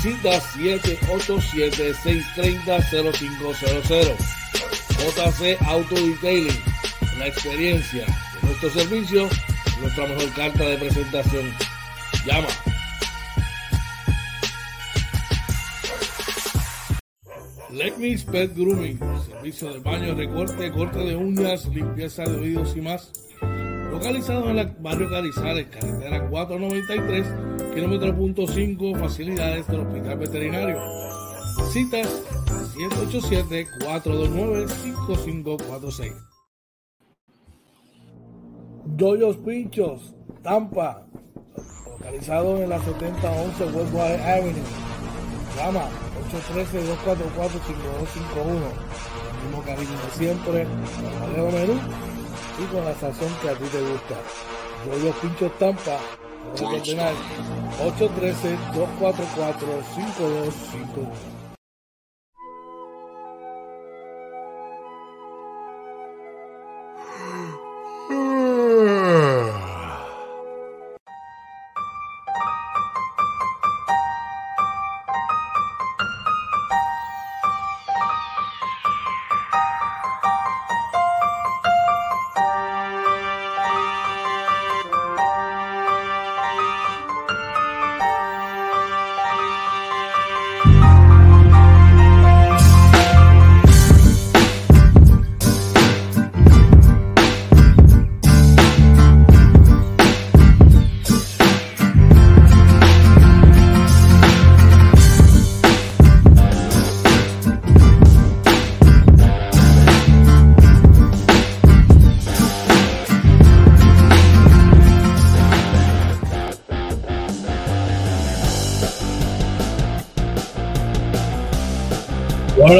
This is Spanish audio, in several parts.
Cita 787-630-0500. JC Auto Detailing. La experiencia de nuestro servicio, nuestra mejor carta de presentación. Llama. Legnis Pet Grooming, servicio de baño, recorte, corte de uñas, limpieza de oídos y más. Localizado en el barrio Carizales, carretera 493, kilómetro punto 5, facilidades del Hospital Veterinario. Citas 787-429-5546. Doyos Pinchos, Tampa, localizado en la 7011 Westwater Avenue. Llama 813-244-5251. El mismo cariño de siempre, el menú y con la sazón que a ti te gusta. Doyos Pinchos Tampa, 813-244-5251.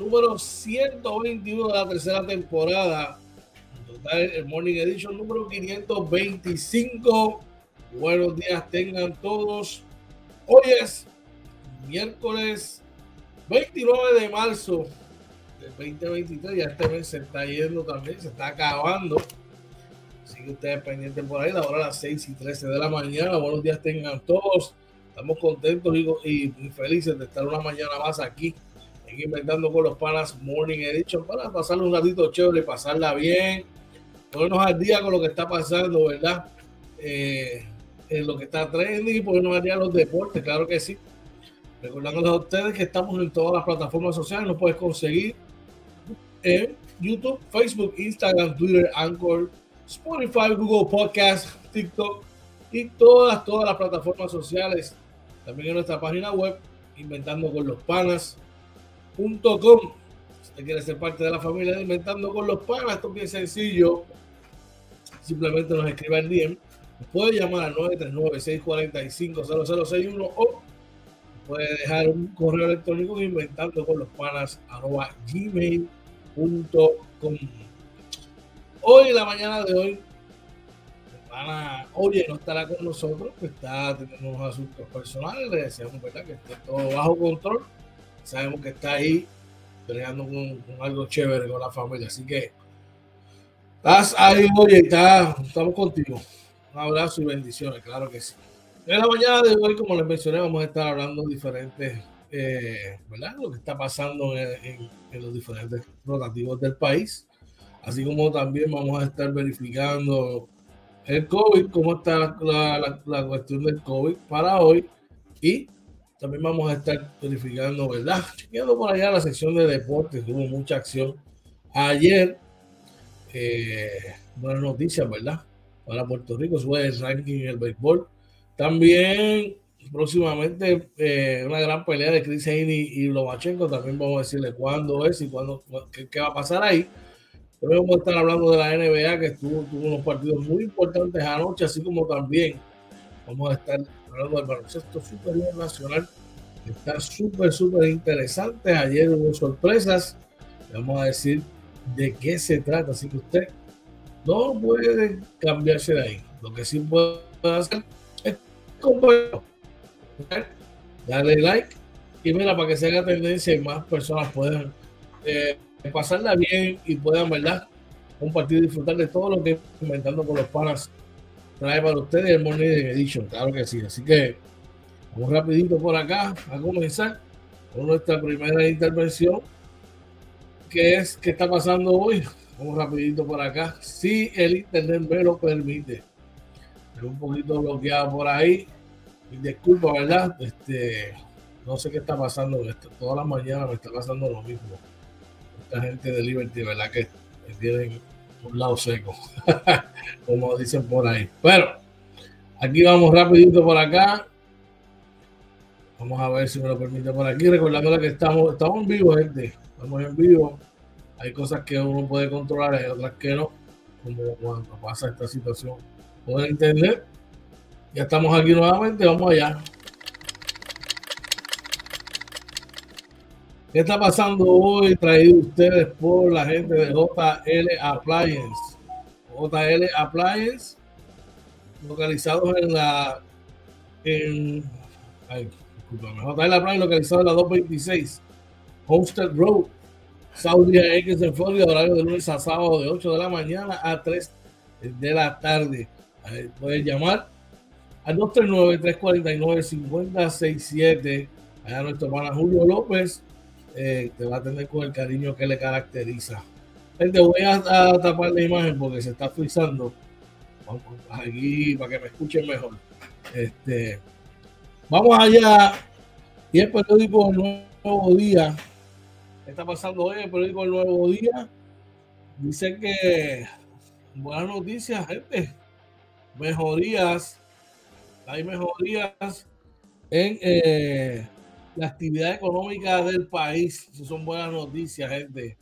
número 121 de la tercera temporada. En total, el Morning Edition número 525. Buenos días tengan todos. Hoy es miércoles 29 de marzo del 2023. Ya este mes se está yendo también, se está acabando. Así que ustedes pendientes por ahí, ahora a las 6 y 13 de la mañana. Buenos días tengan todos. Estamos contentos y, y felices de estar una mañana más aquí Inventando con los Panas Morning Edition para pasarle un ratito chévere, pasarla bien, ponernos al día con lo que está pasando, ¿verdad? Eh, en lo que está trending y ponernos al día los deportes, claro que sí. Recordándoles a ustedes que estamos en todas las plataformas sociales, nos puedes conseguir en YouTube, Facebook, Instagram, Twitter, Anchor, Spotify, Google Podcast, TikTok y todas, todas las plataformas sociales. También en nuestra página web, Inventando con los Panas si usted quiere ser parte de la familia de Inventando con los Panas, esto es bien sencillo. Simplemente nos escribe al DM. puede llamar al 939-645-0061 o puede dejar un correo electrónico inventando con los panas gmail.com. Hoy, en la mañana de hoy, oye no estará con nosotros, está teniendo unos asuntos personales, le deseamos que esté todo bajo control. Sabemos que está ahí peleando con, algo chévere con la familia. Así que estás ahí, oye, está, estamos contigo. Un abrazo y bendiciones, claro que sí. En la mañana de hoy, como les mencioné, vamos a estar hablando diferentes, eh, ¿verdad? Lo que está pasando en, los diferentes rotativos del país. Así como también vamos a estar verificando el COVID, cómo está la, la, cuestión del COVID para hoy. Y también vamos a estar verificando, ¿verdad? Chequeando por allá la sección de deportes, hubo mucha acción. Ayer, eh, buenas noticias, ¿verdad? Para Puerto Rico, sube el ranking en el béisbol. También próximamente eh, una gran pelea de Chris Haney y Lomachenko. También vamos a decirle cuándo es y cuándo, qué, va a pasar ahí. También vamos a estar hablando de la NBA que estuvo, tuvo unos partidos muy importantes anoche, así como también vamos a estar hablando del baloncesto superior nacional. Está súper, súper interesante. Ayer hubo sorpresas. Vamos a decir de qué se trata. Así que usted no puede cambiarse de ahí. Lo que sí puede hacer Dale like y mira para que se haga tendencia y más personas puedan eh, pasarla bien y puedan, ¿verdad? Compartir y disfrutar de todo lo que comentando con los panas trae para ustedes el Morning Edition, claro que sí. Así que vamos rapidito por acá a comenzar con nuestra primera intervención. ¿Qué es? ¿Qué está pasando hoy? Vamos rapidito por acá. Si el internet me lo permite. un poquito bloqueado por ahí disculpa, ¿verdad? Este, no sé qué está pasando. todas las mañanas me está pasando lo mismo. Esta gente de Liberty, ¿verdad? Que, tienen un lado seco, como dicen por ahí. Pero aquí vamos rapidito por acá. Vamos a ver si me lo permite por aquí. Recordando que estamos, estamos en vivo, gente. Estamos en vivo. Hay cosas que uno puede controlar, hay otras que no. Como cuando pasa esta situación por internet. Ya estamos aquí nuevamente, vamos allá. ¿Qué está pasando hoy? Traído ustedes por la gente de JL Appliance. JL Appliance, localizados en la. En, ay, JL Appliance, localizado en la 226 Homestead Road, Saudi X en Florida, horario de lunes a sábado de 8 de la mañana a 3 de la tarde. Ahí pueden llamar al 239-349-5067. Allá nuestro hermano Julio López eh, te va a tener con el cariño que le caracteriza. Gente, voy a, tapar la imagen porque se está frizando. Vamos aquí para que me escuchen mejor. Este, vamos allá. Y el periódico El Nuevo Día. ¿Qué está pasando hoy? El periódico El Nuevo Día dice que buenas noticias, gente. Mejorías hay mejorías en eh, la actividad económica del país. Eso son buenas noticias, gente.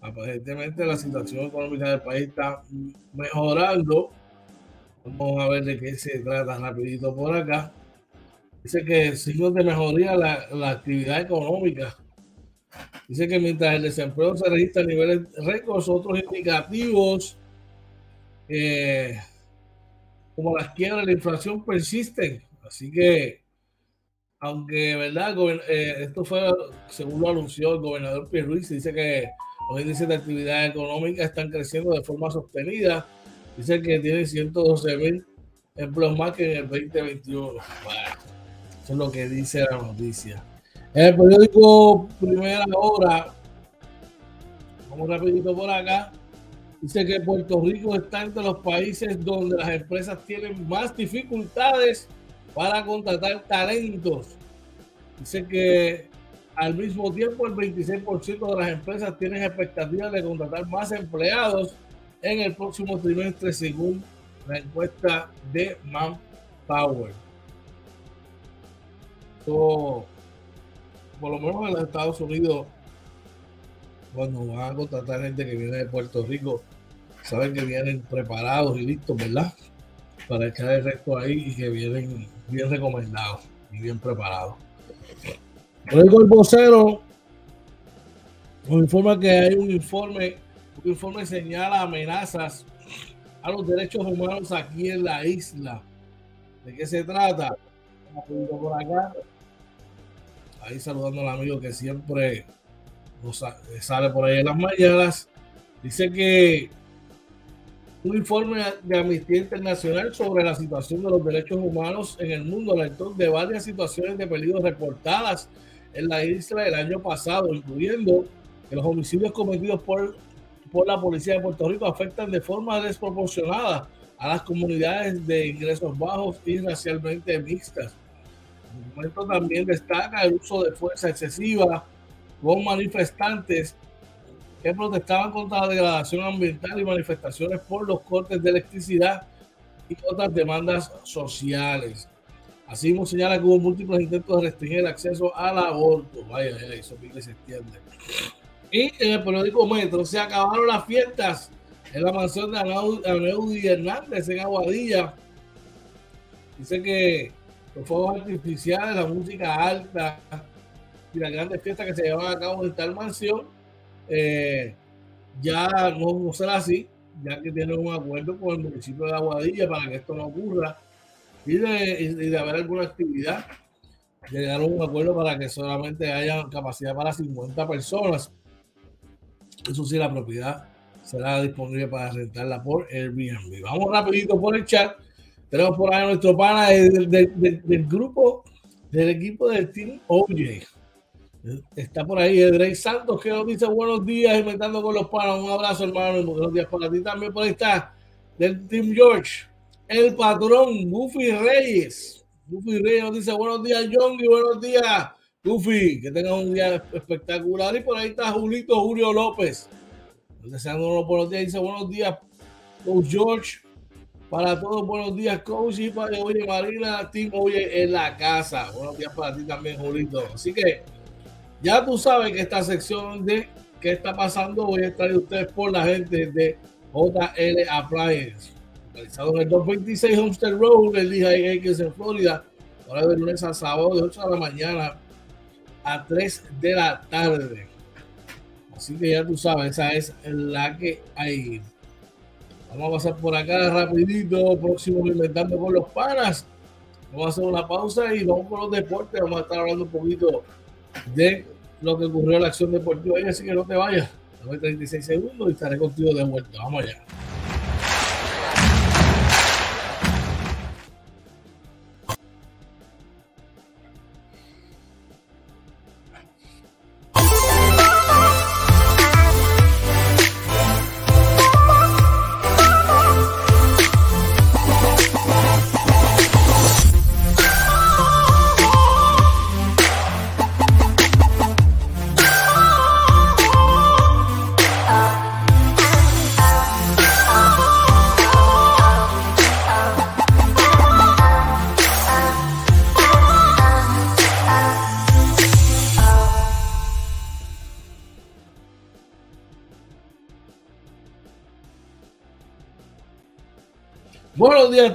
Aparentemente la situación económica del país está mejorando. Vamos a ver de qué se trata rapidito por acá. Dice que signos de mejoría la, la actividad económica. Dice que mientras el desempleo se registra a niveles récords, otros indicativos eh, como las quiebras, la inflación persisten. Así que, aunque, ¿verdad? Eh, esto fue, según lo anunció el gobernador Pierluisi, dice que los índices de actividad económica están creciendo de forma sostenida. Dice que tiene 112 mil empleos más que en el 2021. Bueno, eso es lo que dice la noticia. En el periódico Primera Hora, vamos rapidito por acá. Dice que Puerto Rico está entre los países donde las empresas tienen más dificultades para contratar talentos. Dice que al mismo tiempo el 26% de las empresas tienen expectativas de contratar más empleados en el próximo trimestre según la encuesta de Manpower. So, por lo menos en los Estados Unidos cuando van a contratar gente que viene de Puerto Rico, saben que vienen preparados y listos, ¿verdad? Para echar el resto ahí y que vienen bien recomendados y bien preparados. Luego el vocero nos informa que hay un informe, un informe señala amenazas a los derechos humanos aquí en la isla. ¿De qué se trata? Por acá. Ahí saludando al amigo que siempre nos sale por ahí en las mañanas. Dice que un informe de Amnistía Internacional sobre la situación de los derechos humanos en el mundo alertó de varias situaciones de peligro reportadas en la isla el año pasado, incluyendo que los homicidios cometidos por, por la policía de Puerto Rico afectan de forma desproporcionada a las comunidades de ingresos bajos y racialmente mixtas. El documento también destaca el uso de fuerza excesiva con manifestantes que protestaban contra la degradación ambiental y manifestaciones por los cortes de electricidad y otras demandas sociales. Así mismo señala que hubo múltiples intentos de restringir el acceso al aborto. Vaya, eso se extiende. Y en el periódico Metro se acabaron las fiestas en la mansión de Aneudi Hernández en Aguadilla. Dice que los fuegos artificiales, la música alta y las grandes fiestas que se llevan a cabo en tal mansión eh, ya no, será así, ya que tienen un acuerdo con el municipio de Aguadilla para que esto no ocurra y de, de haber alguna actividad. Llegaron a un acuerdo para que solamente haya capacidad para 50 personas. Eso sí, la propiedad será disponible para rentarla por Airbnb. Vamos rapidito por el chat. Tenemos por ahí a nuestro pana del, del, del grupo del equipo del Team OJ. Está por ahí Edrey Santos que nos dice buenos días, inventando con los panos. Un abrazo, hermano, buenos días para ti también. Por ahí está del Team George, el patrón Buffy Reyes. Buffy Reyes nos dice buenos días, John, y buenos días, Buffy. Que tengan un día espectacular. Y por ahí está Julito Julio López. Deseándonos buenos días. Dice buenos días, Coach George. Para todos, buenos días, coach. Y para oye, Marina, Team Oye en la casa. Buenos días para ti también, Julito. Así que ya tú sabes que esta sección de qué está pasando voy a estar ustedes por la gente de JL Appliance, localizado en el 226 Homestead Road, día X en Florida, ahora de lunes a sábado de 8 de la mañana a 3 de la tarde. Así que ya tú sabes, esa es la que hay. Vamos a pasar por acá rapidito, próximo inventando con los panas. Vamos a hacer una pausa y vamos con los deportes. Vamos a estar hablando un poquito de lo que ocurrió en la acción deportiva. Así que no te vayas. Dame 36 segundos y estaré contigo de vuelta. Vamos allá.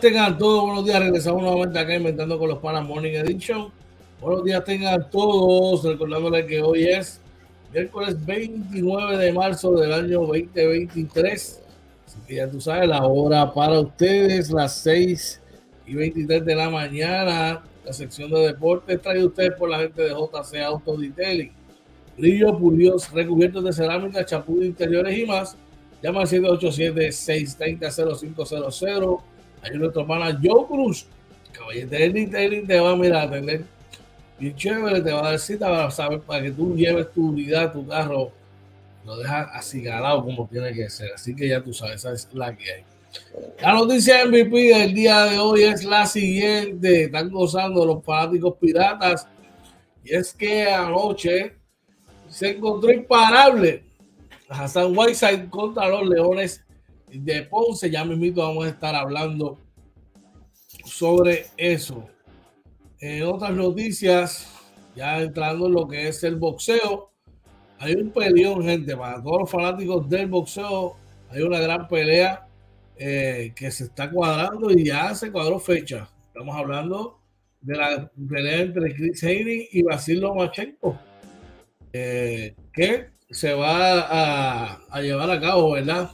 Tengan todos, buenos días, regresamos nuevamente acá inventando con los Panas Morning Edition. Buenos días tengan todos, recordándoles que hoy es miércoles 29 de marzo del año 2023. Así que ya tú sabes, la hora para ustedes, las 6 y 23 de la mañana. La sección de deportes trae ustedes por la gente de JC Auto Detailing. Brillo, pulidos, recubiertos de cerámica, chapú de interiores y más. Llama al 787-630-0500 hay nuestro hermana Joe Cruz. Caballete Detailing te va a mirar, a atender bien chévere, te va a dar cita para saber, para que tú lleves tu unidad, tu carro, lo dejas así galado como tiene que ser. Así que ya tú sabes, esa es la que hay. La noticia MVP del día de hoy es la siguiente. Están gozando los fanáticos piratas. Y es que anoche se encontró imparable Hassan Whiteside contra los Leones de Ponce. Ya mismito vamos a estar hablando sobre eso. En otras noticias, ya entrando en lo que es el boxeo, hay un peleón, gente, para todos los fanáticos del boxeo, hay una gran pelea eh, que se está cuadrando y ya se cuadró fecha. Estamos hablando de la pelea entre Chris Haney y Basil Lomachenko, eh, que se va a, llevar a cabo, ¿verdad?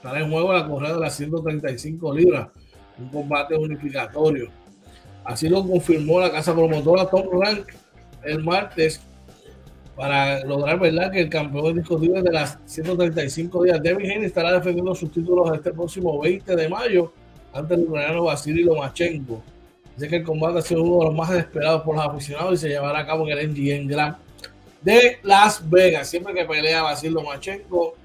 Estará en juego la correa de las 135 libras, un combate unificatorio. Así lo confirmó la casa promotora Top Rank el martes para lograr verdad que el campeón discutible de las 135 días, Devin Haney, estará defendiendo sus títulos este próximo 20 de mayo ante el ucraniano Vasily Lomachenko. Dice que el combate ha sido uno de los más esperados por los aficionados y se llevará a cabo en el MGM Grand de Las Vegas. Siempre que pelea Vasily Lomachenko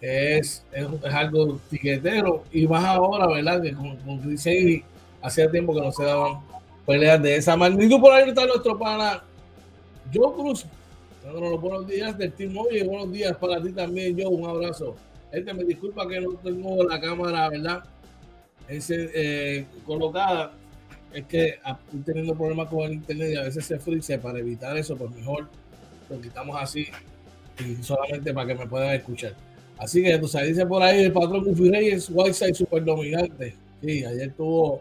es, es, algo tiquetero y más ahora, ¿verdad? Que con, con Chris hacía tiempo que no se daban peleas de esa magnitud. Por ahí está nuestro pana Joe Cruz los buenos días del Team Móvil buenos días para ti también, yo. Un abrazo. Este me disculpa que no tengo la cámara, ¿verdad? Ese, eh, colocada. Es que estoy teniendo problemas con el internet y a veces se frise. Para evitar eso, pues mejor lo quitamos así y solamente para que me puedan escuchar. Así que tú sabes, dice por ahí el patrón Goofy Reyes, Whiteside super dominante. Sí, ayer tuvo,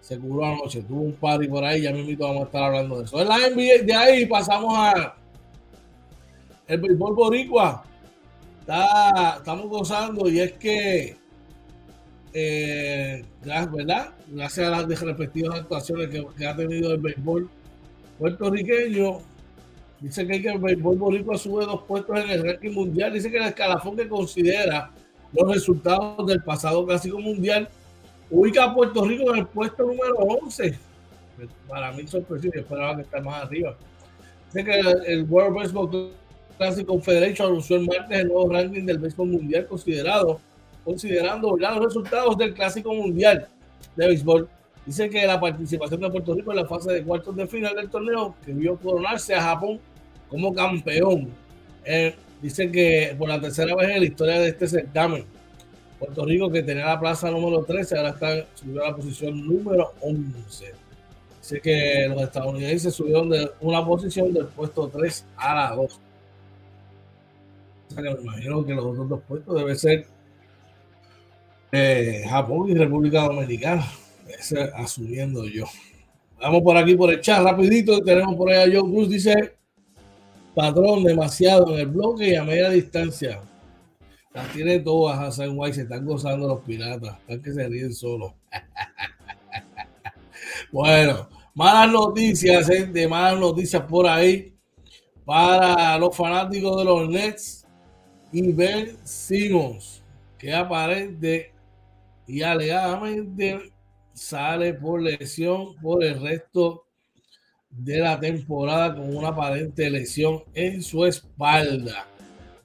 se curó anoche, tuvo un party por ahí, ya invito vamos a estar hablando de eso. En la NBA, de ahí pasamos a el béisbol boricua está, estamos gozando y es que eh, ¿verdad? gracias a las respectivas actuaciones que, ha tenido el béisbol puertorriqueño dice que, el béisbol boricua sube dos puestos en el ranking mundial. Dice que el escalafón que considera los resultados del pasado clásico mundial ubica a Puerto Rico en el puesto número 11 para mí sorpresivo esperaba que esté más arriba. Dice que el World Baseball Classic Confederation anunció el martes el nuevo ranking del béisbol mundial considerado, considerando los resultados del Clásico Mundial de Béisbol. Dice que la participación de Puerto Rico en la fase de cuartos de final del torneo, que vio coronarse a Japón como campeón. Eh, dice que por la tercera vez en la historia de este certamen, Puerto Rico, que tenía la plaza número 13, ahora está subió a la posición número 11. Dice que los estadounidenses subieron de una posición del puesto 3 a la 2 me imagino que los otros dos puestos deben ser eh, Japón y República Dominicana. Asumiendo yo. Vamos por aquí por el chat rapidito. Tenemos por ahí a Joe Cruz. Dice, patrón, demasiado en el bloque y a media distancia. Las tiene todas a White. Se están gozando los piratas. Están que se ríen solos. bueno, malas noticias, gente. Malas noticias por ahí para los fanáticos de los Nets y Ben Simmons, que aparente y alegadamente sale por lesión por el resto de la temporada con una aparente lesión en su espalda.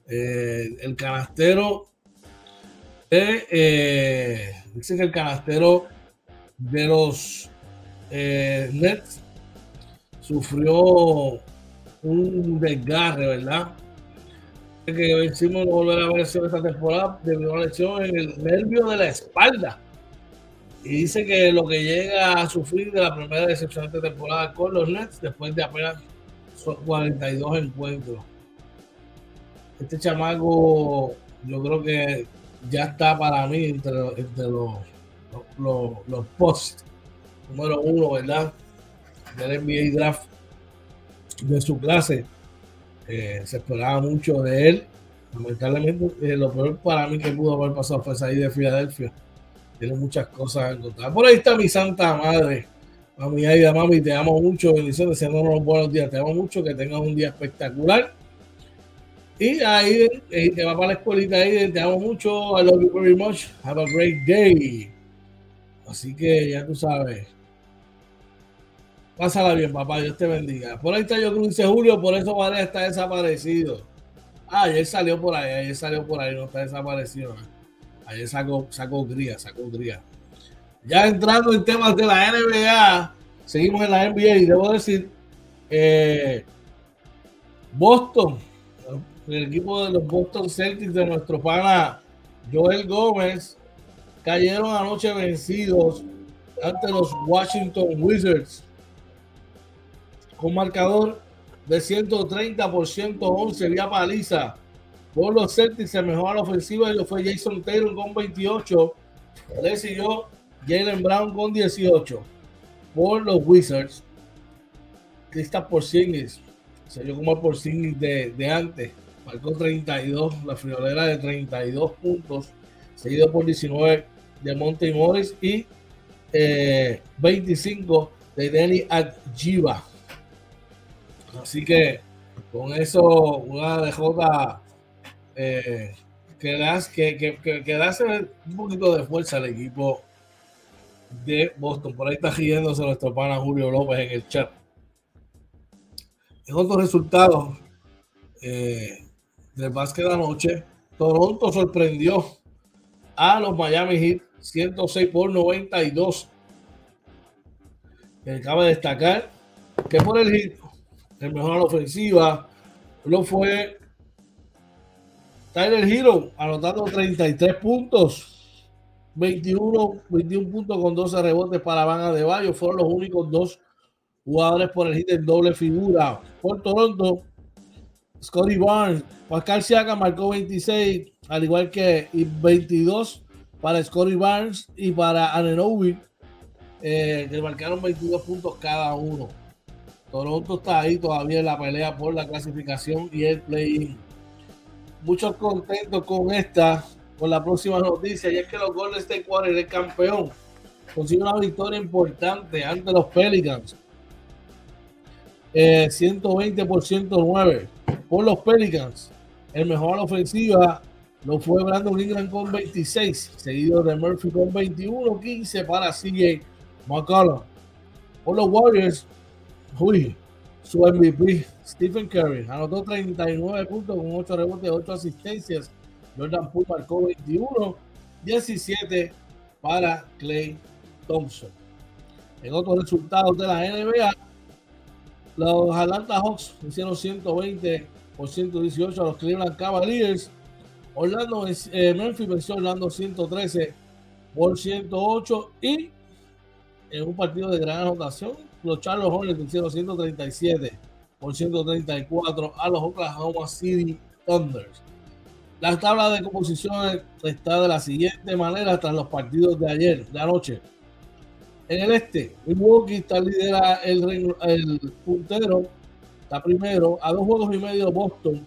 Eh, el canastero eh, dice que el canastero de los eh, Nets sufrió un desgarre, ¿verdad? que vencimos no volverá a ver esta temporada debido a una lesión en el nervio de la espalda. Y dice que lo que llega a sufrir de la primera decepcionante temporada con los Nets después de apenas 42 encuentros. Este chamaco, yo creo que ya está para mí entre, los, los, los, posts número uno, ¿verdad? Del NBA Draft de su clase eh, se esperaba mucho de él. Lamentablemente, eh, lo peor para mí que pudo haber pasado fue salir de Filadelfia. Tiene muchas cosas contar. Por ahí está mi santa madre. Mami Aida, mami, te amo mucho. Bendiciones, unos buenos días. Te amo mucho. Que tengas un día espectacular. Y ahí eh, te va para la escuelita ahí. Te amo mucho. I love you very much. Have a great day. Así que ya tú sabes. Pásala bien, papá. Dios te bendiga. Por ahí está yo creo dice Julio, por eso Vale está desaparecido. Ah, ayer salió por ahí, ayer salió por ahí, no está desaparecido. Ayer sacó, sacó gría, sacó gría. Ya entrando en temas de la NBA, seguimos en la NBA y debo decir, eh, Boston, el equipo de los Boston Celtics de nuestro pana Joel Gómez, cayeron anoche vencidos ante los Washington Wizards un marcador de 130 por 111 vía paliza. Por los Celtics, el mejor la ofensiva y lo fue Jason Taylor con 28. Le Jalen Brown con 18. Por los Wizards, Kristaps Porzingis dio como el Porzingis de, de antes. Marcó 32, la friolera de 32 puntos seguido por 19 de Monte Morris y 25 eh, de Denny Adjiva. Así que con eso, una DJ eh, que, que, que, que, un poquito de fuerza al equipo de Boston. Por ahí está riéndose nuestro pana Julio López en el chat. En otros resultados eh, del básquet de anoche, Toronto sorprendió a los Miami Heat 106 por 92. Que acaba de destacar que por el Heat, el mejor a la ofensiva, lo fue Tyler Hero, anotando 33 puntos. 21, 21 puntos con 12 rebotes para Van de Bayo. Fueron los únicos dos jugadores por el hit en doble figura. Por Toronto, Scotty Barnes, Pascal Siaka marcó 26, al igual que 22 para Scotty Barnes y para Anenobi, eh, que marcaron 22 puntos cada uno. Toronto está ahí todavía en la pelea por la clasificación y el play-in. Muchos contentos con esta, con la próxima noticia, y es que los Golden State Warriors, el campeón, consigue una victoria importante ante los Pelicans. 120 eh, por 109 por los Pelicans. El mejor a la ofensiva lo fue Brandon Ingram con 26, seguido de Murphy con 21, 15 para CJ McCollum. Por los Warriors, uy, su MVP, Stephen Curry, anotó 39 puntos con 8 rebotes, 8 asistencias. Jordan Poole marcó 21, 17 para Clay Thompson. En otros resultados de la NBA, los Atlanta Hawks hicieron 120 por 118 a los Cleveland Cavaliers. Orlando, eh, Memphis venció Orlando 113 por 108 y en un partido de gran anotación, los Charles Hornets vencieron 137 por 134 a los Oklahoma City Thunders. La tabla de composición está de la siguiente manera tras los partidos de ayer, de anoche. En el este, Milwaukee está lidera el, puntero, está primero, a dos juegos y medio Boston,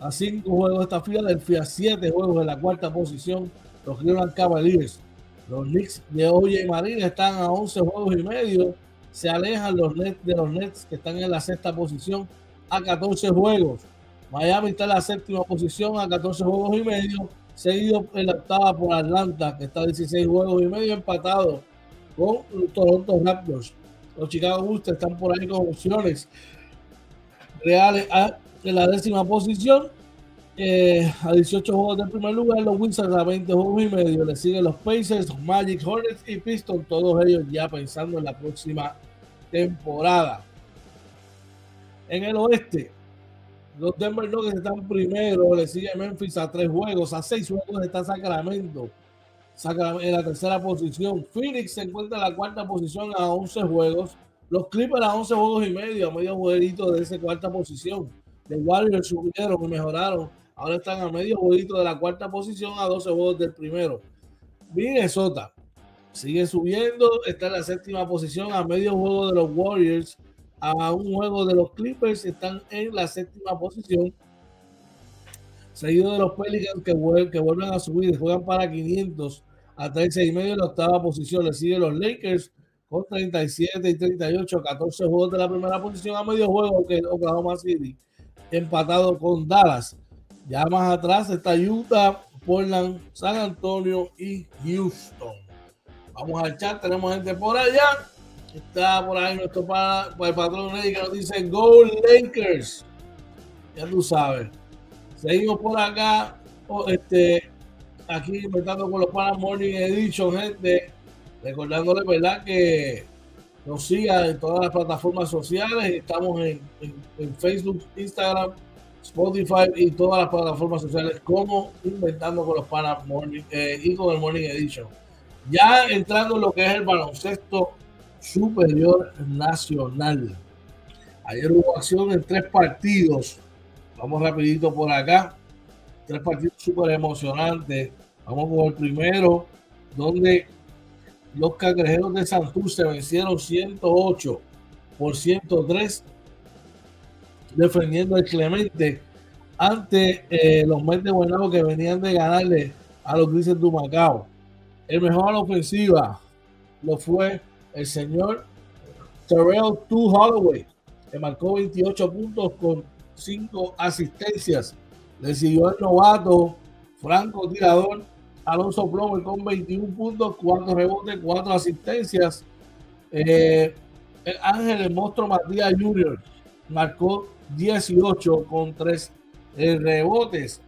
a cinco juegos está Philadelphia, siete juegos en la cuarta posición, los Cleveland Cavaliers. Los Knicks de Oye y Marina están a 11 juegos y medio, se alejan los Nets de los Nets que están en la sexta posición a 14 juegos. Miami está en la séptima posición a 14 juegos y medio seguido en la octava por Atlanta, que está a 16 juegos y medio empatado con los Toronto Raptors. Los Chicago Bulls están por ahí con opciones reales en la décima posición. Eh, a 18 juegos del primer lugar, los Wizards a 20 juegos y medio. Le siguen los Pacers, Magic, Hornets y Pistons, todos ellos ya pensando en la próxima temporada. En el oeste, los Denver Nuggets están primero, le sigue Memphis a tres juegos, a seis juegos está Sacramento, en la tercera posición. Phoenix se encuentra en la cuarta posición a 11 juegos. Los Clippers a 11 juegos y medio, a medio jueguito de esa cuarta posición. Los Warriors subieron y mejoraron. Ahora están a medio jueguito de la cuarta posición a 12 juegos del primero. Minnesota sigue subiendo, está en la séptima posición a medio juego de los Warriors a un juego de los Clippers, están en la séptima posición. Seguido de los Pelicans que, vuelven a subir juegan para 500 a 13 y medio en la octava posición. Le siguen los Lakers con 37 y 38, 14 juegos de la primera posición a medio juego que Oklahoma City empatado con Dallas. Ya más atrás está Utah, Portland, San Antonio y Houston. Vamos al chat, tenemos gente por allá. Está por ahí nuestro para, el patrón que nos dice Go Lakers. Ya tú sabes. Seguimos por acá. este, aquí inventando con los panas Morning Edition, gente. Recordándole, ¿verdad? Que nos siga en todas las plataformas sociales. Estamos en, Facebook, Instagram, Spotify y todas las plataformas sociales como Inventando con los panas eh, y con el Morning Edition. Ya entrando en lo que es el baloncesto superior nacional. Ayer hubo acción en tres partidos. Vamos rapidito por acá. Tres partidos súper emocionantes. Vamos con el primero, donde los cangrejeros de Santurce vencieron 108 por 103, defendiendo el Clemente ante eh, los Mets de que venían de ganarle a los Grises de Macao. El mejor a ofensiva lo fue el señor Terrell Tu Holloway, que marcó 28 puntos con 5 asistencias. Le siguió el novato Franco Tirador Alonso Plomer con 21 puntos, 4 rebotes, 4 asistencias. Eh, el Ángel, el monstruo Matías Jr. marcó 18 con 3 eh, rebotes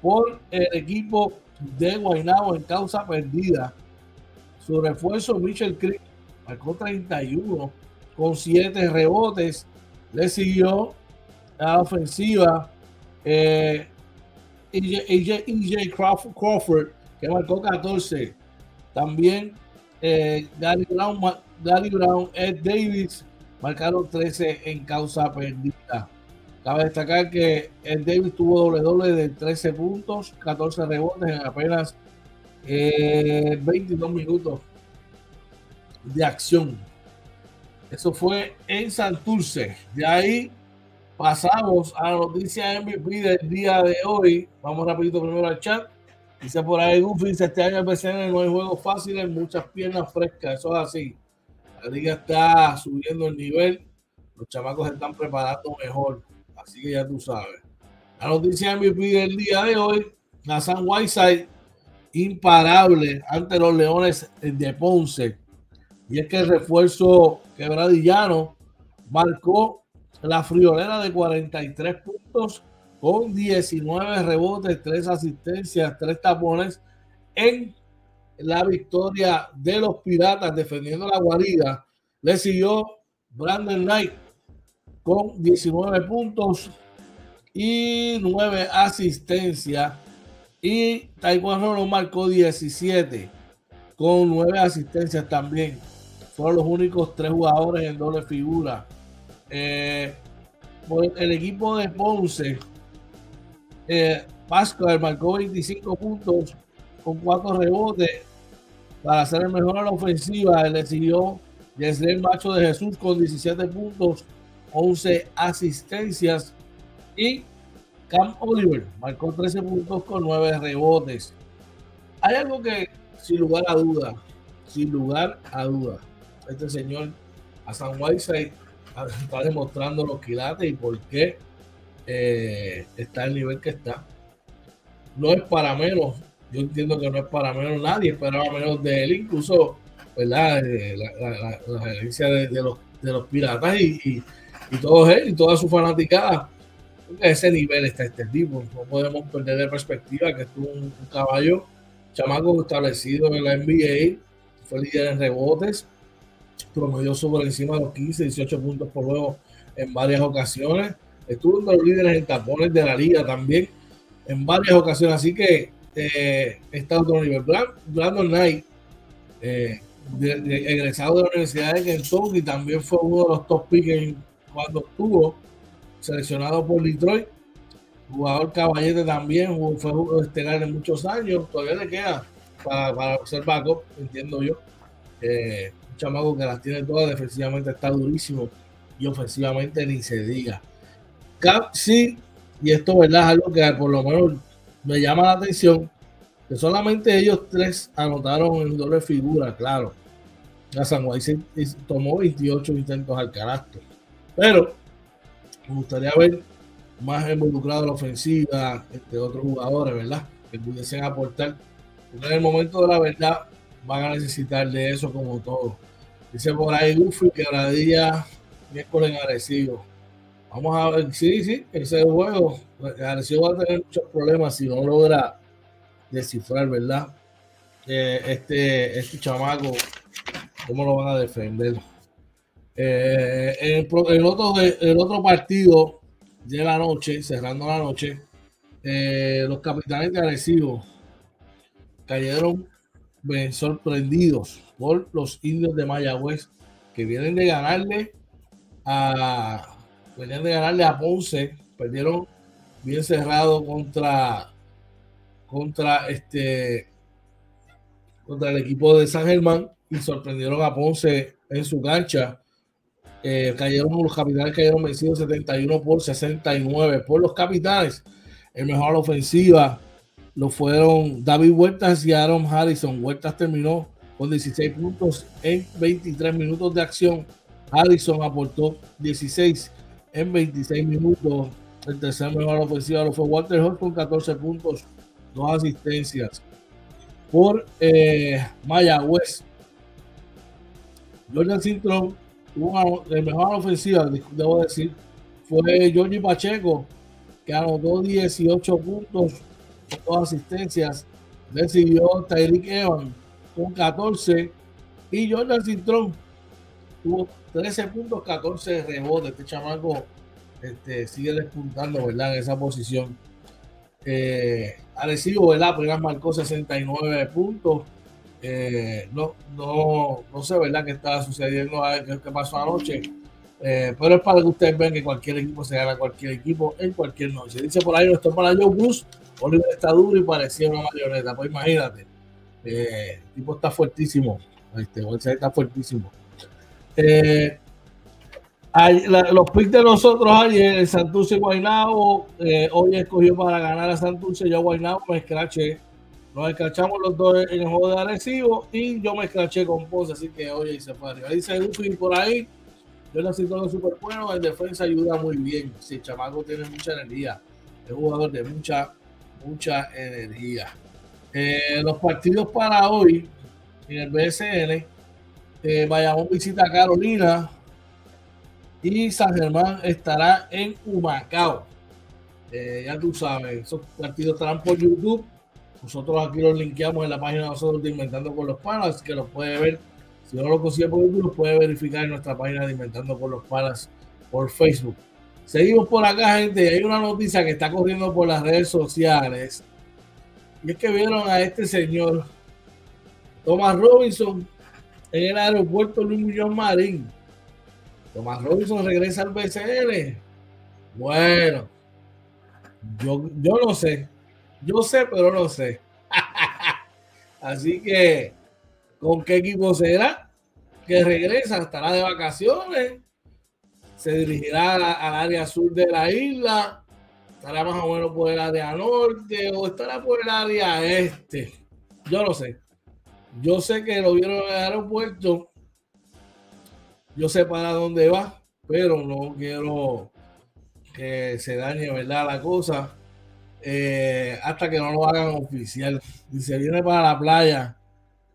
por el equipo de Guaynabo en causa perdida. Su refuerzo, Michel Crick, marcó 31 con 7 rebotes. Le siguió la ofensiva eh, EJ, Crawford, que marcó 14. También eh, Gary Brown, Gary Brown, Ed Davis marcaron 13 en causa perdida. Cabe destacar que Ed Davis tuvo doble doble de 13 puntos, 14 rebotes en apenas 22 eh, minutos de acción. Eso fue en Santurce. De ahí pasamos a la noticia MVP del día de hoy. Vamos rapidito primero al chat. Dice por ahí Goofy, este año el BCN no hay juegos fáciles, muchas piernas frescas, eso es así. La liga está subiendo el nivel, los chamacos están preparando mejor, así que ya tú sabes. La noticia MVP del día de hoy, San Whiteside, imparable ante los Leones de Ponce. Y es que el refuerzo quebradillano marcó la friolera de 43 puntos con 19 rebotes, 3 asistencias, 3 tapones en la victoria de los Piratas defendiendo la guarida. Le siguió Brandon Knight con 19 puntos y 9 asistencias. Y Taekwondo lo marcó 17 con 9 asistencias también. Fueron los únicos tres jugadores en doble figura. Eh, el equipo de Ponce eh, Pascual marcó 25 puntos con 4 rebotes para ser el mejor en la ofensiva. Le siguió desde el Macho de Jesús con 17 puntos, 11 asistencias. Y Cam Oliver marcó 13 puntos con 9 rebotes. Hay algo que, sin lugar a duda, sin lugar a duda, este señor a San Whiteside está demostrando los quilates y por qué eh, está el nivel que está. No es para menos, yo entiendo que no es para menos, nadie esperaba menos de él, incluso ¿verdad? Eh, la, la, gerencia de, los, de los piratas y, y, y todos él y toda su fanaticada. ese nivel está este tipo, no podemos perder de perspectiva que es un, un caballo chamaco establecido en la NBA, fue líder en rebotes, promedió sobre encima de los 15, 18 puntos por juego en varias ocasiones estuvo entre los líderes en tapones de la liga también en varias ocasiones. Así que eh, está otro nivel. Brandon Knight, eh, egresado de la Universidad de Kentucky, también fue uno de los top picks cuando estuvo seleccionado por Detroit. Jugador caballete también, fue estelar en muchos años. Todavía le queda para, para ser backup, entiendo yo. Eh, un chamaco que las tiene todas, defensivamente está durísimo y ofensivamente ni se diga sí, y esto ¿verdad? es algo que por lo menos me llama la atención, que solamente ellos tres anotaron en doble figura, claro. La San Juan tomó 28 intentos al carácter. Pero me gustaría ver más involucrado la ofensiva, entre otros jugadores, ¿verdad? Que pudiesen aportar. en el momento de la verdad van a necesitar de eso como todo. Dice por ahí Goofy día miércoles agresivo Vamos a ver, sí, sí, ese juego, García va a tener muchos problemas si no logra descifrar, ¿verdad? Eh, este, este chamaco, ¿cómo lo van a defender? Eh, el, otro, el otro partido de la noche, cerrando la noche, eh, los capitanes de Arecibo cayeron sorprendidos por los indios de Mayagüez que vienen de ganarle a venían de ganarle a Ponce, perdieron bien cerrado contra contra este contra el equipo de San Germán y sorprendieron a Ponce en su cancha. Eh, cayeron los capitanes cayeron vencidos 71 por 69 por los capitanes. El mejor ofensiva lo fueron David Huertas y Aaron Harrison. Huertas terminó con 16 puntos en 23 minutos de acción. Harrison aportó 16 en 26 minutos. El tercer mejor ofensivo lo fue Walter Hall con 14 puntos, dos asistencias. Por eh, Mayagüez, Jordan Cintrón tuvo la mejor ofensiva, debo decir, fue Jorge Pacheco, que anotó 18 puntos, dos asistencias. Recibió Tyreek Evans con 14 y Jordan Cintrón tuvo 13 puntos, 14 rebotes. Este chamaco este, sigue despuntando, ¿verdad? En esa posición. Eh, Arecibo, ¿verdad? Primero marcó 69 puntos. Eh, no, no, no sé, ¿verdad? Qué está sucediendo, qué, pasó anoche. Eh, pero es para que ustedes vean que cualquier equipo se gana cualquier equipo en cualquier noche. Dice por ahí, esto para Joe Bruce. Oliver está duro y parecía una marioneta. Pues imagínate. Eh, el tipo está fuertísimo. Este, está fuertísimo. Eh, los picks de nosotros ayer, el y Guaynabo, eh, hoy escogió para ganar a Santurce, yo Guaynabo me escraché. Nos escrachamos los dos en el juego de Arecibo y yo me escraché con Ponce, así que oye, se fue arriba. Dice Goofy por ahí, yo necesito algo súper bueno, en defensa ayuda muy bien. Si el chamaco tiene mucha energía, es jugador de mucha, mucha energía. Eh, los partidos para hoy en el BSN, eh, Bayamón visita a Carolina, y San Germán estará en Humacao. Eh, ya tú sabes, esos partidos estarán por YouTube. Nosotros aquí los linkeamos en la página de nosotros de Inventando con los Panas, que los puede ver. Si no lo consigue por YouTube, los puede verificar en nuestra página de Inventando con los Panas por Facebook. Seguimos por acá, gente. Hay una noticia que está corriendo por las redes sociales. Y es que vieron a este señor, Thomas Robinson, en el aeropuerto Luis Muñoz Marín Tomás Robinson regresa al BCL. Bueno, yo, yo no sé. Yo sé, pero no sé. Así que, ¿con qué equipo será? Que regresa, estará de vacaciones, se dirigirá al área sur de la isla, estará más o menos por el área norte o estará por el área este. Yo no sé. Yo sé que lo vieron en el aeropuerto yo sé para dónde va, pero no quiero que se dañe, ¿verdad? La cosa. Eh, hasta que no lo hagan oficial. Dice, viene para la playa.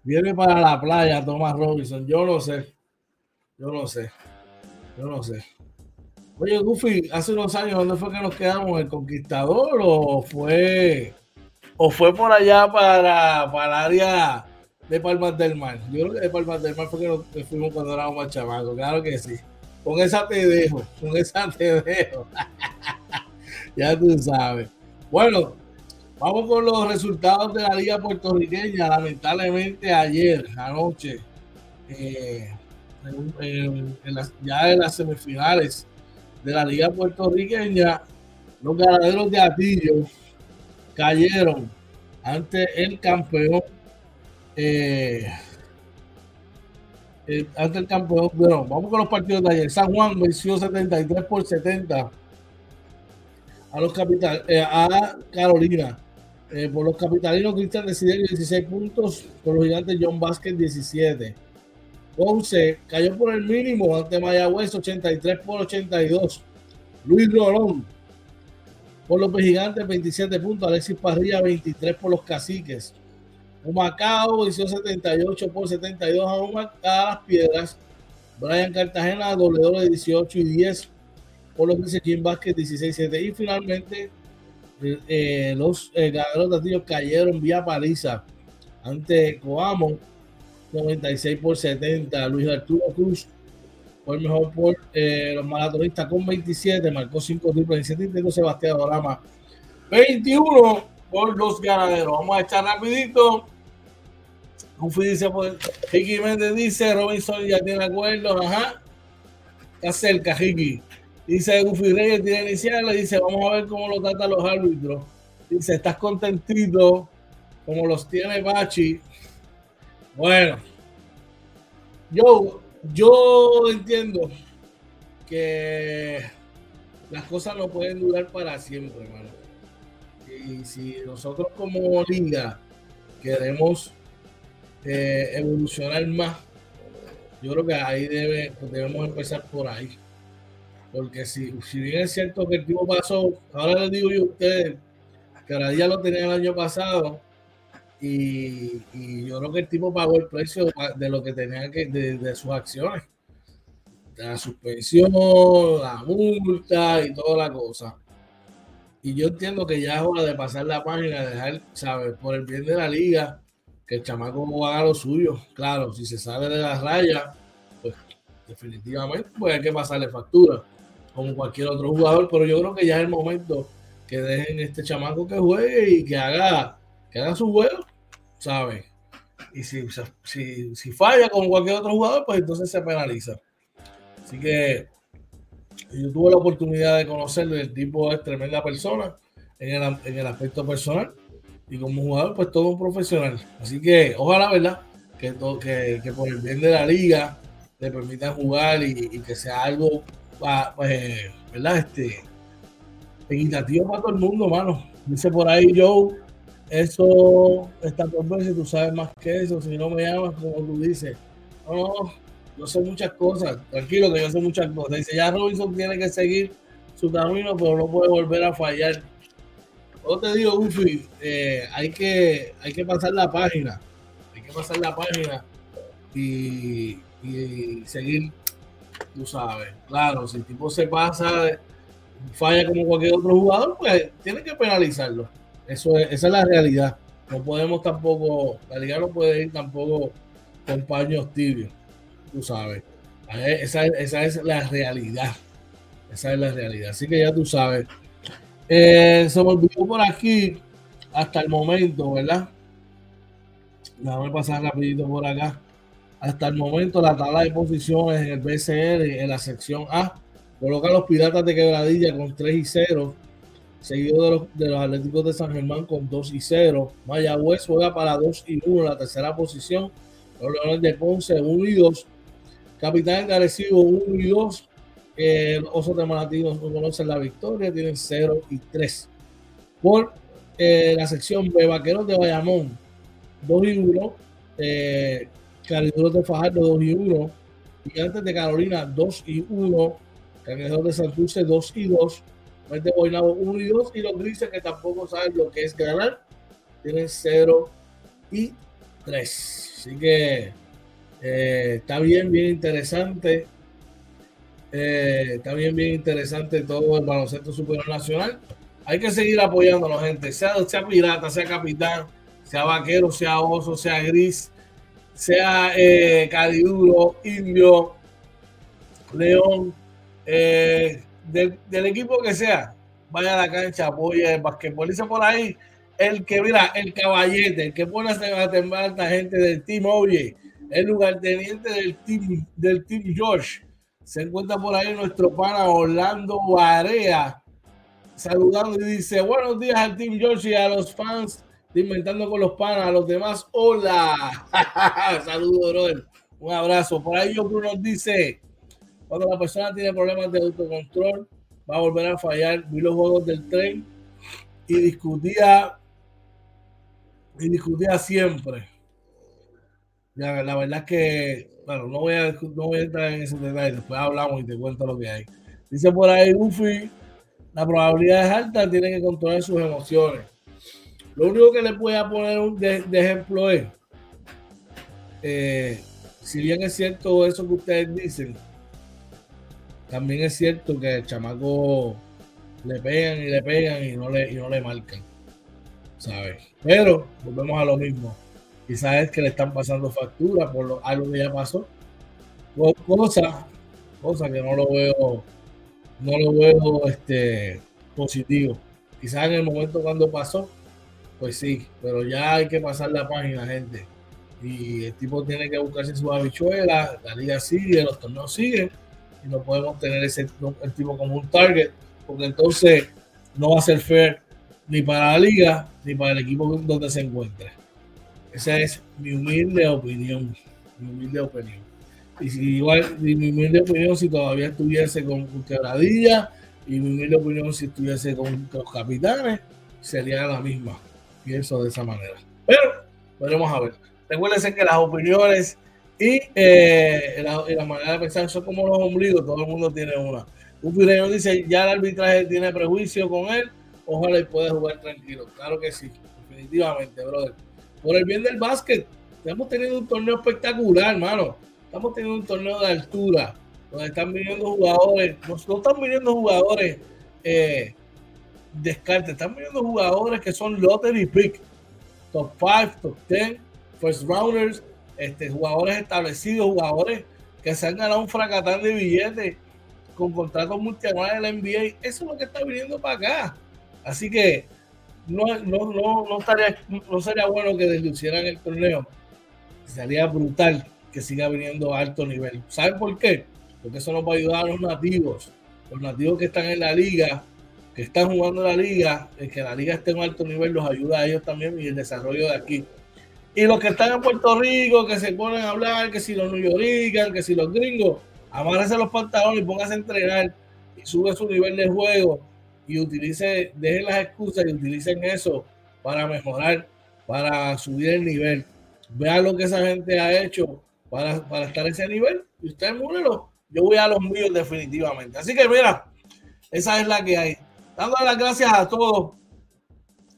Viene para la playa Thomas Robinson. Yo no sé. Yo no sé. Yo no sé. Oye, Goofy, hace unos años, ¿dónde fue que nos quedamos? ¿El Conquistador o fue, o fue por allá para, para el área de Palmas del Mar. Yo creo que de Palmas del Mar fue que nos fuimos cuando éramos más chamacos, claro que sí. Con esa te dejo, con esa te dejo. ya tú sabes. Bueno, vamos con los resultados de la Liga Puertorriqueña. Lamentablemente ayer, anoche, eh, ya en las semifinales de la Liga Puertorriqueña, los ganaderos de Atillo cayeron ante el campeón eh, eh, ante el campeón. Bueno, vamos con los partidos de ayer. San Juan venció 73 por 70 a los capital, eh, a Carolina. por los capitalinos, Cristian Desiderio 16 puntos. Por los gigantes, John Vázquez 17. 11 cayó por el mínimo ante Mayagüez 83 por 82. Luis Rolón por los gigantes 27 puntos. Alexis Parrilla 23 por los caciques. Humacao hizo 78 por 72 a, las piedras. Brian Cartagena doble de 18 y 10 por los dice Kim Vázquez 16 7 y finalmente eh, los eh, ganaderos cayeron vía paliza ante Coamo 96 por 70 Luis Arturo Cruz fue el mejor por eh, los maratonistas con 27 marcó 5 triples en 7 intentos Sebastián Dorama 21 por los ganaderos. Vamos a echar rapidito. Goofy dice, pues, Ricky Méndez dice, Robinson ya tiene acuerdo, ajá. Está cerca, Ricky. Dice Goofy Reyes tiene iniciales, dice, vamos a ver cómo lo tratan los árbitros. Dice, estás contentito, como los tiene Bachi. Bueno, yo, yo entiendo que las cosas no pueden durar para siempre, hermano Y si nosotros como liga queremos eh, evolucionar más, yo creo que ahí debe, pues, debemos empezar por ahí. Porque si, si bien es cierto que el tipo pasó, ahora les digo yo a ustedes, que ahora día lo tenía el año pasado, y, yo creo que el tipo pagó el precio de lo que tenía que, de, sus acciones. la suspensión, la multa y toda la cosa. Y yo entiendo que ya es hora de pasar la página, dejar, ¿sabes? Por el bien de la liga, que el chamaco haga lo suyo. Claro, si se sale de la raya, pues definitivamente pues hay que pasarle factura, como cualquier otro jugador. Pero yo creo que ya es el momento que dejen este chamaco que juegue y que haga, que haga su juego, ¿sabes? Y si, si, si falla como cualquier otro jugador, pues entonces se penaliza. Así que yo tuve la oportunidad de conocerlo el tipo es tremenda persona en el, en el aspecto personal y como jugador, pues todo un profesional. Así que ojalá, ¿verdad? Que, que, que por el bien de la liga le permitan jugar y, que sea algo, pues, ¿verdad? Este, equitativo para todo el mundo, mano. Dice por ahí Joe, eso está por ver si tú sabes más que eso, si no me llamas, como tú dices. No, yo sé muchas cosas, tranquilo que yo sé muchas cosas. Dice, ya Robinson tiene que seguir su camino, pero no puede volver a fallar. Yo te digo, Ufi, eh, hay, que, hay que pasar la página, hay que pasar la página y, seguir, tú sabes. Claro, si el tipo se pasa, falla como cualquier otro jugador, pues tiene que penalizarlo. Eso es, esa es la realidad. No podemos tampoco, la liga no puede ir tampoco con paños tibios tú sabes. Esa, es la realidad. Esa es la realidad. Así que ya tú sabes. Eh, se me olvidó por aquí hasta el momento, ¿verdad? Déjame pasar rapidito por acá. Hasta el momento la tabla de posiciones en el BCR en la sección A coloca a los Piratas de Quebradilla con 3 y 0, seguido de los, de los Atléticos de San Germán con 2 y 0. Mayagüez juega para 2 y 1 en la tercera posición. Los Leones de Ponce 1 y 2. Capitán Encarecido 1 y 2. Eh, Osos de Manatí no conocen la victoria, tienen 0 y 3. Por eh, la sección B, Vaqueros de Bayamón 2 y 1. Eh, Cariduros de Fajardo 2 y 1. Gigantes de Carolina 2 y 1. Cangrejeros de Santurce 2 y 2. de Boinabo 1 y 2. Y los grises que tampoco saben lo que es ganar, tienen 0 y 3. Así que eh, está bien, bien interesante. Eh, está bien, bien interesante todo el baloncesto superior nacional. Hay que seguir apoyándolo, gente. Sea, sea pirata, sea capitán, sea vaquero, sea oso, sea gris, sea eh, cariduro, indio, león, eh, del, equipo que sea. Vaya a la cancha, apoye el basquetbolista por ahí. El que, mira, el caballete, el que pone a temblar a esta gente del Team Oye el lugarteniente del team, del team George. Se encuentra por ahí nuestro pana Orlando Barea saludando y dice buenos días al Team George y a los fans de Inventando con los Panas, a los demás, hola. Saludos, brother. Un abrazo. Por ahí yo nos dice, cuando la persona tiene problemas de autocontrol, va a volver a fallar. Vi los juegos del tren y discutía y discutía siempre la verdad es que, bueno, no voy, a, no voy a entrar en esos detalles, después hablamos y te cuento lo que hay. Dice por ahí Buffy, la probabilidad es alta, tiene que controlar sus emociones. Lo único que le voy a poner un de, ejemplo es, eh, si bien es cierto eso que ustedes dicen, también es cierto que el chamaco le pegan y le pegan y no le, y no le marcan. ¿Sabes? Pero volvemos a lo mismo quizás es que le están pasando factura por lo, algo que ya pasó. Cosa, cosa que no lo veo, no lo veo este, positivo. Quizás en el momento cuando pasó, pues sí, pero ya hay que pasar la página, gente. Y el tipo tiene que buscarse su habichuela, la liga sigue, los torneos siguen, y no podemos tener ese el tipo como un target, porque entonces no va a ser fair ni para la liga ni para el equipo donde se encuentre. Esa es mi humilde opinión. Mi humilde opinión. Y si igual, mi humilde opinión si todavía estuviese con, quebradilla, y mi humilde opinión si estuviese con, los capitanes, sería la misma. Pienso de esa manera. Pero veremos a ver. Recuérdense que las opiniones y, eh, la, manera de pensar son como los ombligos, todo el mundo tiene una. Un pireño dice, ya el arbitraje tiene prejuicio con él, ojalá y pueda jugar tranquilo. Claro que sí, definitivamente, brother. Por el bien del básquet, estamos teniendo un torneo espectacular, hermano. Estamos teniendo un torneo de altura, donde están viniendo jugadores, no, están viniendo jugadores eh, están viniendo jugadores que son lottery pick, top 5, top 10, first rounders, este, jugadores establecidos, jugadores que se han ganado un fracatán de billetes con contratos multianuales de la NBA. Eso es lo que está viniendo para acá. Así que no, no, no, no, estaría, no sería bueno que deslucieran el torneo. Sería brutal que siga viniendo a alto nivel. ¿Saben por qué? Porque eso nos va a ayudar a los nativos. Los nativos que están en la liga, que están jugando la liga, el que la liga esté en alto nivel los ayuda a ellos también y el desarrollo de aquí. Y los que están en Puerto Rico, que se ponen a hablar, que si los New Yorkers, que si los gringos, amárrese los pantalones y póngase a entrenar y sube su nivel de juego y utilice, dejen las excusas y utilicen eso para mejorar, para subir el nivel. Vean lo que esa gente ha hecho para, para estar en ese nivel y usted múrelo. Yo voy a los míos definitivamente. Así que mira, esa es la que hay. Dando las gracias a todos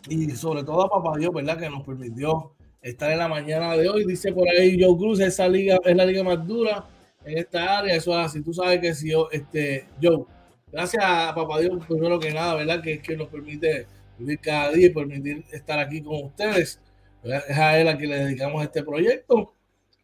y sobre todo a Papá Dios, ¿verdad? Que nos permitió estar en la mañana de hoy. Dice por ahí Joe Cruz, esa liga es la liga más dura en esta área. Eso es así. Tú sabes que si yo, este, Joe, gracias a Papá Dios, primero que nada, ¿verdad? Que que nos permite vivir cada día y permitir estar aquí con ustedes. Es a él a quien le dedicamos este proyecto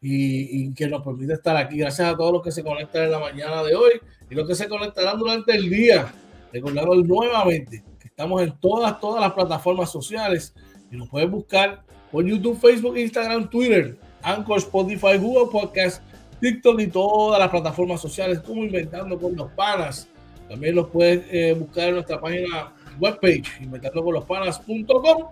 y, y, que nos permite estar aquí. Gracias a todos los que se conectan en la mañana de hoy y los que se conectarán durante el día. Recordando nuevamente que estamos en todas, todas las plataformas sociales y nos pueden buscar por YouTube, Facebook, Instagram, Twitter, Anchor, Spotify, Google Podcast, TikTok y todas las plataformas sociales como Inventando con los Panas. También los puedes eh, buscar en nuestra página webpage, inventandoconlospanas.com.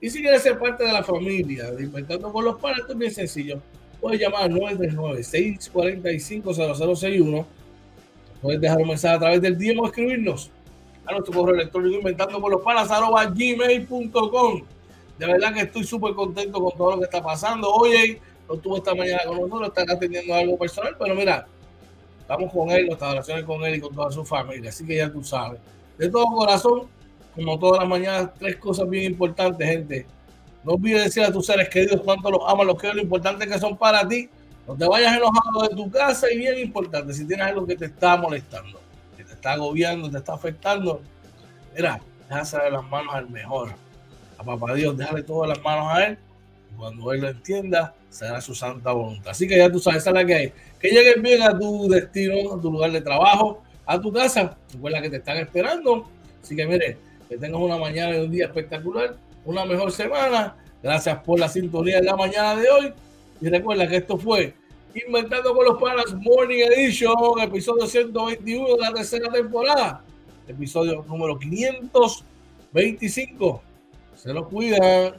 Y si quieres ser parte de la familia de Inventando con los Panas, esto es bien sencillo. Puedes llamar al 939-645-0061. Puedes dejar un mensaje a través del DM o escribirnos a nuestro correo electrónico inventando con los panas gmail.com. De verdad que estoy súper contento con todo lo que está pasando. Oye, no estuvo esta mañana con nosotros, está atendiendo algo personal, pero mira, estamos con él, nuestras oraciones con él y con toda su familia. Así que ya tú sabes. De todo corazón, como todas las mañanas, tres cosas bien importantes, gente. No olvides decir a tus seres queridos cuánto los amas, los que lo importante que son para ti. No te vayas enojado de tu casa y bien importante, si tienes algo que te está molestando, que te está agobiando, te está afectando, mira, déjase las manos al mejor papá Dios, déjale todas las manos a él. Cuando él lo entienda, será su santa voluntad. Así que ya tú sabes, esa es la que hay. Que llegues bien a tu destino, a tu lugar de trabajo, a tu casa. Recuerda que te están esperando. Así que mire, que tengas una mañana y un día espectacular, una mejor semana. Gracias por la sintonía de la mañana de hoy. Y recuerda que esto fue Inventando con los Panas Morning Edition, episodio 121 de la tercera temporada. Episodio número 525. Se lo cuidan.